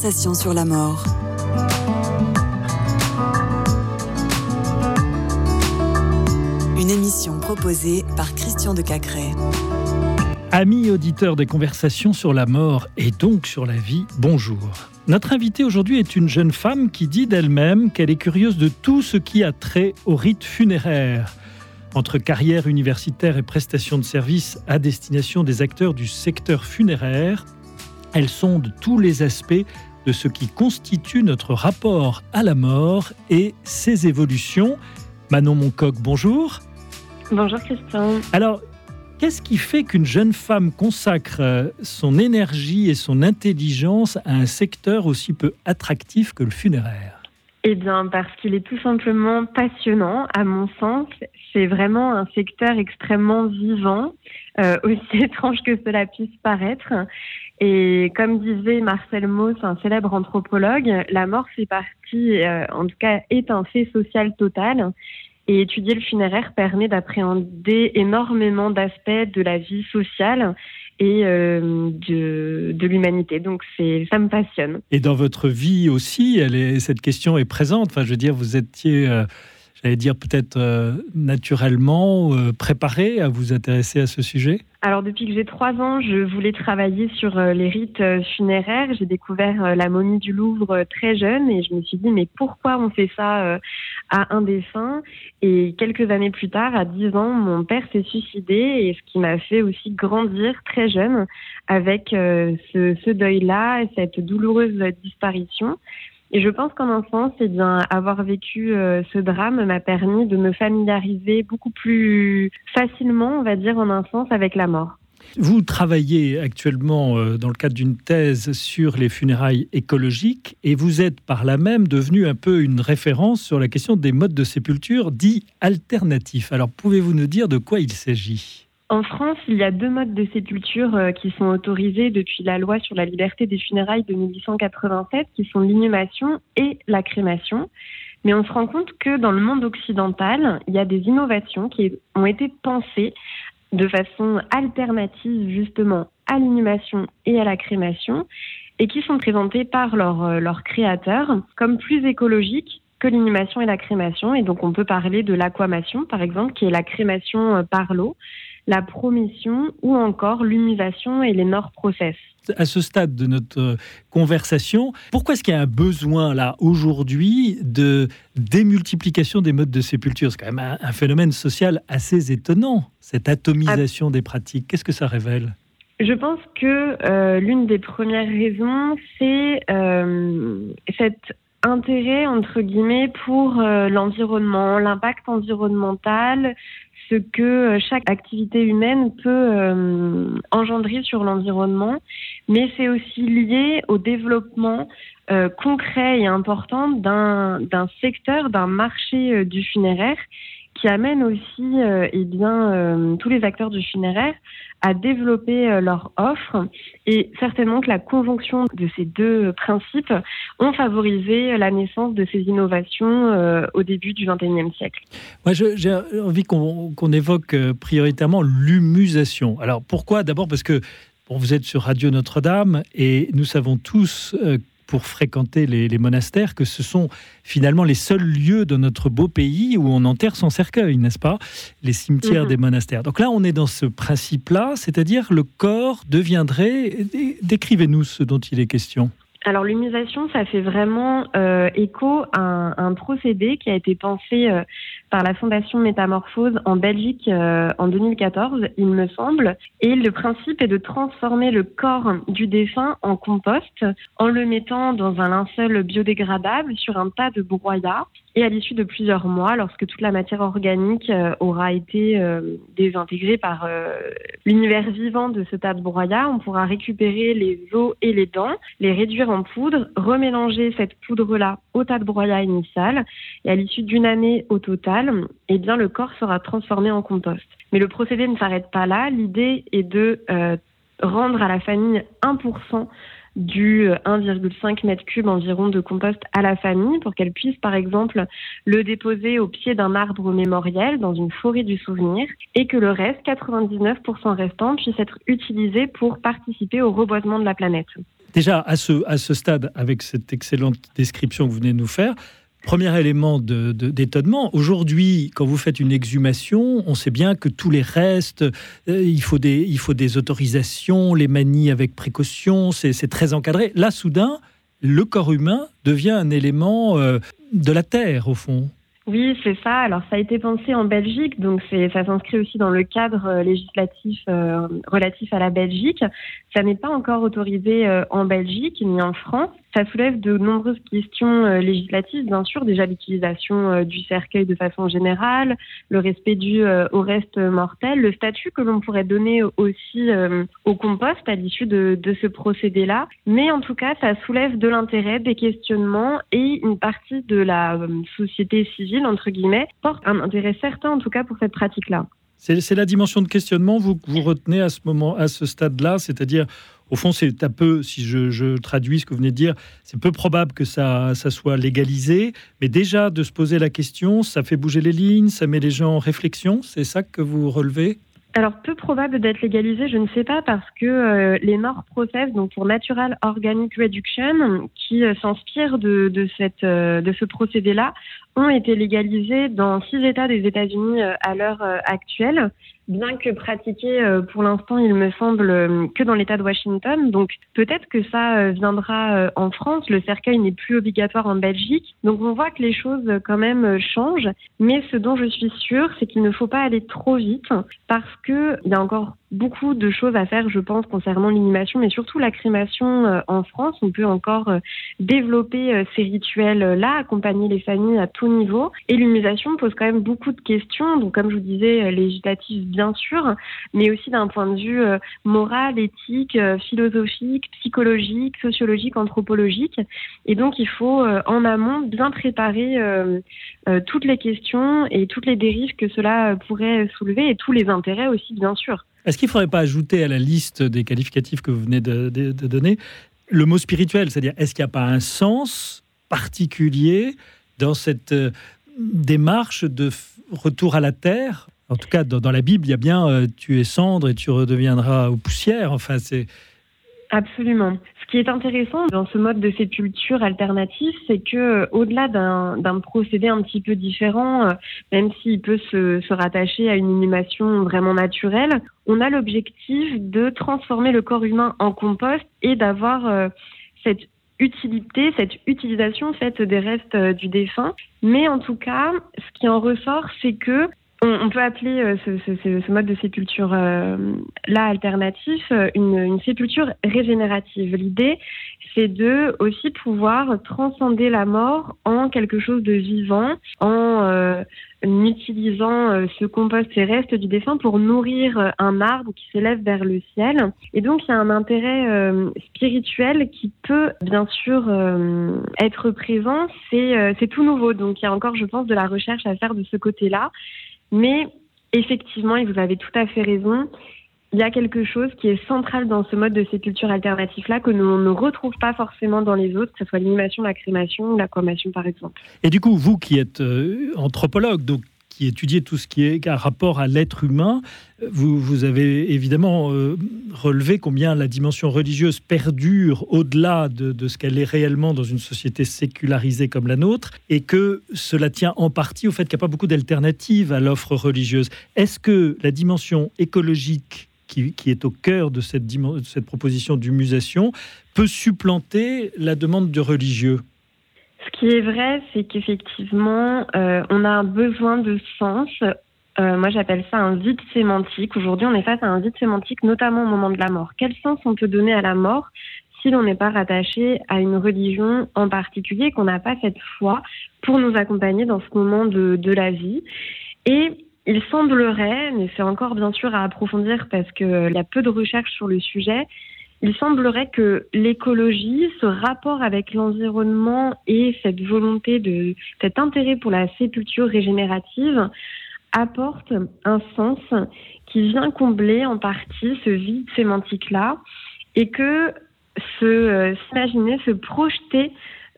conversations sur la mort. Une émission proposée par Christian de Cacré. Amis auditeurs des conversations sur la mort et donc sur la vie, bonjour. Notre invitée aujourd'hui est une jeune femme qui dit d'elle-même qu'elle est curieuse de tout ce qui a trait au rite funéraire. Entre carrière universitaire et prestations de services à destination des acteurs du secteur funéraire, elle sonde tous les aspects de ce qui constitue notre rapport à la mort et ses évolutions. Manon Moncoq, bonjour. Bonjour Christian. Alors, qu'est-ce qui fait qu'une jeune femme consacre euh, son énergie et son intelligence à un secteur aussi peu attractif que le funéraire? Eh bien, parce qu'il est tout simplement passionnant, à mon sens. C'est vraiment un secteur extrêmement vivant, euh, aussi étrange que cela puisse paraître. Et comme disait Marcel Mauss, un célèbre anthropologue, la mort fait partie, euh, en tout cas, est un fait social total. Et étudier le funéraire permet d'appréhender énormément d'aspects de la vie sociale et euh, de, l'humanité. Donc ça me passionne. Et dans votre vie aussi, cette question est présente. Enfin, je veux dire, vous étiez, euh, j'allais dire peut-être euh, naturellement préparé à vous intéresser à ce sujet? Alors depuis que j'ai trois ans, je voulais travailler sur euh, les rites euh, funéraires. J'ai découvert euh, la momie du Louvre très jeune et je me suis dit mais pourquoi on fait ça à un défunt Et quelques années plus tard, à dix ans, mon père s'est suicidé et ce qui m'a fait aussi grandir très jeune avec ce, ce deuil-là et cette douloureuse disparition. Et je pense qu'en enfance, eh bien, avoir vécu euh, ce drame m'a permis de me familiariser beaucoup plus facilement, on va dire, en enfance avec la mort. Vous travaillez actuellement euh, dans le cadre d'une thèse sur les funérailles écologiques et vous êtes par là même devenu un peu une référence sur la question des modes de sépulture dits alternatifs. Alors pouvez-vous nous dire de quoi il s'agit? En France, il y a deux modes de sépulture euh, qui sont autorisés depuis la loi sur la liberté des funérailles de 1887, qui sont l'inhumation et la crémation. Mais on se rend compte que dans le monde occidental, il y a des innovations qui ont été pensées de façon alternative justement à l'inhumation et à la crémation et qui sont présentées par leurs euh, créateurs comme plus écologiques que l'inhumation et la crémation. Et donc on peut parler de l'aquamation par exemple, qui est la crémation euh, par l'eau la promission ou encore l'humusation et les nord process. À ce stade de notre conversation, pourquoi est-ce qu'il y a un besoin là aujourd'hui de démultiplication des modes de sépulture? C'est quand même un, phénomène social assez étonnant, cette atomisation des pratiques. Qu'est-ce que ça révèle? Je pense que euh, l'une des premières raisons, c'est euh, cet intérêt, entre guillemets, pour euh, l'environnement, l'impact environnemental, ce que euh, chaque activité humaine peut euh, engendrer sur l'environnement, mais c'est aussi lié au développement euh, concret et important d'un secteur, d'un marché du funéraire qui amène aussi eh bien, tous les acteurs du funéraire à développer euh, leur offre et certainement que la conjonction de ces deux principes ont favorisé la naissance de ces innovations euh, au début du XXIe siècle. Moi, j'ai envie qu'on évoque euh, prioritairement l'humusation. Alors pourquoi? D'abord parce que vous êtes sur Radio Notre-Dame et nous savons tous pour fréquenter les, monastères que ce sont finalement les seuls lieux de notre beau pays où on enterre son cercueil, n'est-ce pas? Les cimetières mhm. des monastères. Donc là, on est dans ce principe-là, c'est-à-dire le corps deviendrait... Décrivez-nous ce dont il est question. Alors l'humusation, ça fait vraiment euh, écho à un, procédé qui a été pensé euh, par la Fondation Métamorphose en Belgique euh, en 2014, il me semble. Et le principe est de transformer le corps du défunt en compost en le mettant dans un linceul biodégradable sur un tas de broyats. Et à l'issue de plusieurs mois, lorsque toute la matière organique euh, aura été euh, désintégrée par l'univers vivant de ce tas de broyats, on pourra récupérer les os et les dents, les réduire en poudre, remélanger cette poudre-là au tas de broyats initial. Et à l'issue d'une année au total, eh bien, le corps sera transformé en compost. Mais le procédé ne s'arrête pas là. L'idée est de euh, rendre à la famille 1% du 1,5 euh, mètre cube environ de compost à la famille pour qu'elle puisse, par exemple, le déposer au pied d'un arbre mémoriel dans une forêt du souvenir et que le reste, 99% restant, puisse être utilisé pour participer au reboisement de la planète. Déjà, à ce, à ce stade, avec cette excellente description que vous venez de nous faire, Premier élément d'étonnement, aujourd'hui, quand vous faites une exhumation, on sait bien que tous les restes, euh, il, faut des, il faut des autorisations, les manies avec précaution, c'est très encadré. Là, soudain, le corps humain devient un élément euh, de la Terre, au fond. Oui, c'est ça. Alors, ça a été pensé en Belgique, donc ça s'inscrit aussi dans le cadre euh, législatif relatif à la Belgique. Ça n'est pas encore autorisé en Belgique ni en France. Ça soulève de nombreuses questions euh, législatives, bien sûr, déjà l'utilisation euh, du cercueil de façon générale, le respect dû euh, au reste mortel, le statut que l'on pourrait donner aussi au compost à l'issue de, de, ce procédé-là. Mais en tout cas, ça soulève de l'intérêt, des questionnements et une partie de la société civile, entre guillemets, porte un intérêt certain, en tout cas, pour cette pratique-là. C'est la dimension de questionnement. Vous, vous retenez à ce moment, à ce stade-là, c'est-à-dire au fond, c'est un peu, si je, traduis ce que vous venez de dire, c'est peu probable que ça soit légalisé, mais déjà de se poser la question, ça fait bouger les lignes, ça met les gens en réflexion, c'est ça que vous relevez? Alors, peu probable d'être légalisé, je ne sais pas, parce que euh, les North Process, donc pour Natural Organic Reduction, qui euh, s'inspire de, de, euh, de ce procédé-là, ont été légalisés dans six États des États-Unis à l'heure actuelle bien que pratiqué euh, pour l'instant, il me semble, euh, que dans l'État de Washington. Donc peut-être que ça euh, viendra en France. Le cercueil n'est plus obligatoire en Belgique. Donc on voit que les choses quand même changent. Mais ce dont je suis sûre, c'est qu'il ne faut pas aller trop vite parce qu'il y a encore beaucoup de choses à faire, je pense, concernant l'inhumation, mais surtout la crémation euh, en France. On peut encore euh, développer euh, ces rituels-là, accompagner les familles à tout niveau. Et l'humusation pose quand même beaucoup de questions, donc comme je vous disais, législatives bien sûr, mais aussi d'un point de vue moral, éthique, philosophique, psychologique, sociologique, anthropologique. Et donc il faut en amont bien préparer toutes les questions et toutes les dérives que cela pourrait soulever et tous les intérêts aussi, bien sûr. Est-ce qu'il ne faudrait pas ajouter à la liste des qualificatifs que vous venez de, donner le mot spirituel? C'est-à-dire, est-ce qu'il n'y a pas un sens particulier dans cette euh, démarche de retour à la terre? En tout cas, dans, la Bible, il y a bien euh, tu es cendre et tu redeviendras aux poussières. Enfin, c'est Absolument. Ce qui est intéressant dans ce mode de sépulture alternatif, c'est que euh, au-delà d'un procédé un petit peu différent, euh, même s'il peut se, se, rattacher à une inhumation vraiment naturelle, on a l'objectif de transformer le corps humain en compost et d'avoir euh, cette utilité, cette utilisation faite des restes du défunt. Mais en tout cas, ce qui en ressort, c'est que on, peut appeler euh, ce, mode de sépulture euh, là alternatif euh, une, sépulture régénérative. L'idée, c'est de aussi pouvoir transcender la mort en quelque chose de vivant, en utilisant ce compost et restes du défunt pour nourrir un arbre qui s'élève vers le ciel. Et donc, il y a un intérêt spirituel qui peut bien sûr être présent. C'est tout nouveau. Donc, il y a encore, je pense, de la recherche à faire de ce côté-là. Mais effectivement, et vous avez tout à fait raison, il y a quelque chose qui est central dans ce mode de sépulture alternatif-là que nous ne retrouve pas forcément dans les autres, que ce soit l'animation, la crémation ou la cremation par exemple. Et du coup, vous qui êtes euh, anthropologue, donc qui étudiez tout ce qui est un rapport à l'être humain, vous, vous, avez évidemment euh, relevé combien la dimension religieuse perdure au-delà de, ce qu'elle est réellement dans une société sécularisée comme la nôtre, et que cela tient en partie au fait qu'il n'y a pas beaucoup d'alternatives à l'offre religieuse. Est-ce que la dimension écologique qui, qui, est au cœur de cette, de cette proposition d'humusation peut supplanter la demande de religieux? Ce qui est vrai, c'est qu'effectivement, euh, on a un besoin de sens. Euh, moi, j'appelle ça un vide sémantique. Aujourd'hui, on est face à un vide sémantique, notamment au moment de la mort. Quel sens on peut donner à la mort si l'on n'est pas rattaché à une religion en particulier, qu'on n'a pas cette foi pour nous accompagner dans ce moment de, de la vie? Et il semblerait, mais c'est encore bien sûr à approfondir parce qu'il y a peu de recherches sur le sujet, il semblerait que l'écologie, ce rapport avec l'environnement et cette volonté de cet intérêt pour la sépulture régénérative apporte un sens qui vient combler en partie ce vide sémantique-là et que se euh, s'imaginer, se projeter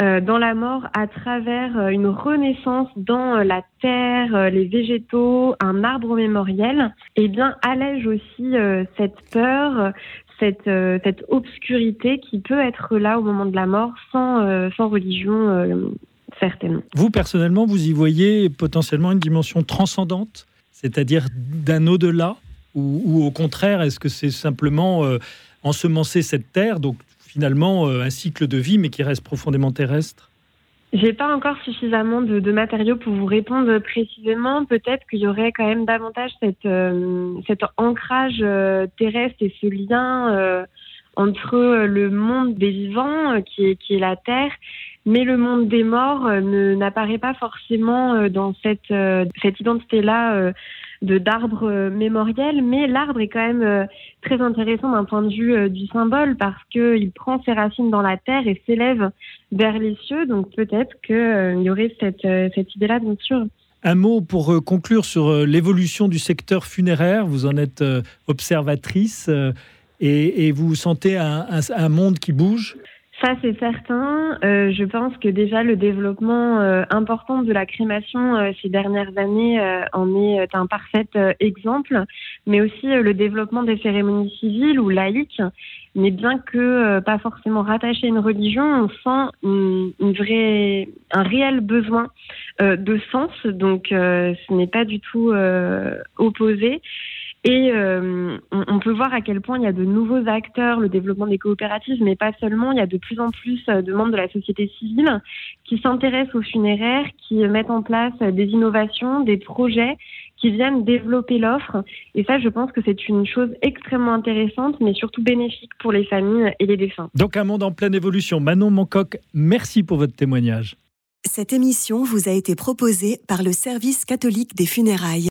euh, dans la mort à travers euh, une renaissance dans la terre, les végétaux, un arbre mémoriel, eh bien allège aussi cette peur, cette, cette obscurité qui peut être là au moment de la mort sans, sans religion certainement. Vous, personnellement, vous y voyez potentiellement une dimension transcendante, c'est-à-dire d'un au-delà ou, au contraire, est-ce que c'est simplement ensemencer cette terre, donc finalement un cycle de vie, mais qui reste profondément terrestre? J'ai pas encore suffisamment de, de, matériaux pour vous répondre précisément. Peut-être qu'il y aurait quand même davantage cette, euh, cet ancrage euh, terrestre et ce lien euh, entre le monde des vivants, qui est, qui est la Terre, mais le monde des morts n'apparaît pas forcément dans cette, cette identité-là de d'arbre euh, mémoriel, mais l'arbre est quand même euh, très intéressant d'un point de vue euh, du symbole parce qu'il prend ses racines dans la terre et s'élève vers les cieux. Donc peut-être qu'il y aurait cette, cette idée-là, bien sûr. Un mot pour conclure sur l'évolution du secteur funéraire. Vous en êtes observatrice et, vous sentez un monde qui bouge? Ça, c'est certain. Euh, je pense que déjà le développement euh, important de la crémation euh, ces dernières années en est un parfait exemple, mais aussi le développement des cérémonies civiles ou laïques. Mais bien que pas forcément rattaché à une religion, on sent une, un réel besoin de sens. Donc, ce n'est pas du tout opposé. Et euh, on, peut voir à quel point il y a de nouveaux acteurs, le développement des coopératives, mais pas seulement. Il y a de plus en plus euh, de membres de la société civile qui s'intéressent aux funéraires, qui mettent en place des innovations, des projets qui viennent développer l'offre. Et ça, je pense que c'est une chose extrêmement intéressante, mais surtout bénéfique pour les familles et les défunts. Donc un monde en pleine évolution. Manon Mancoq, merci pour votre témoignage. Cette émission vous a été proposée par le Service catholique des funérailles.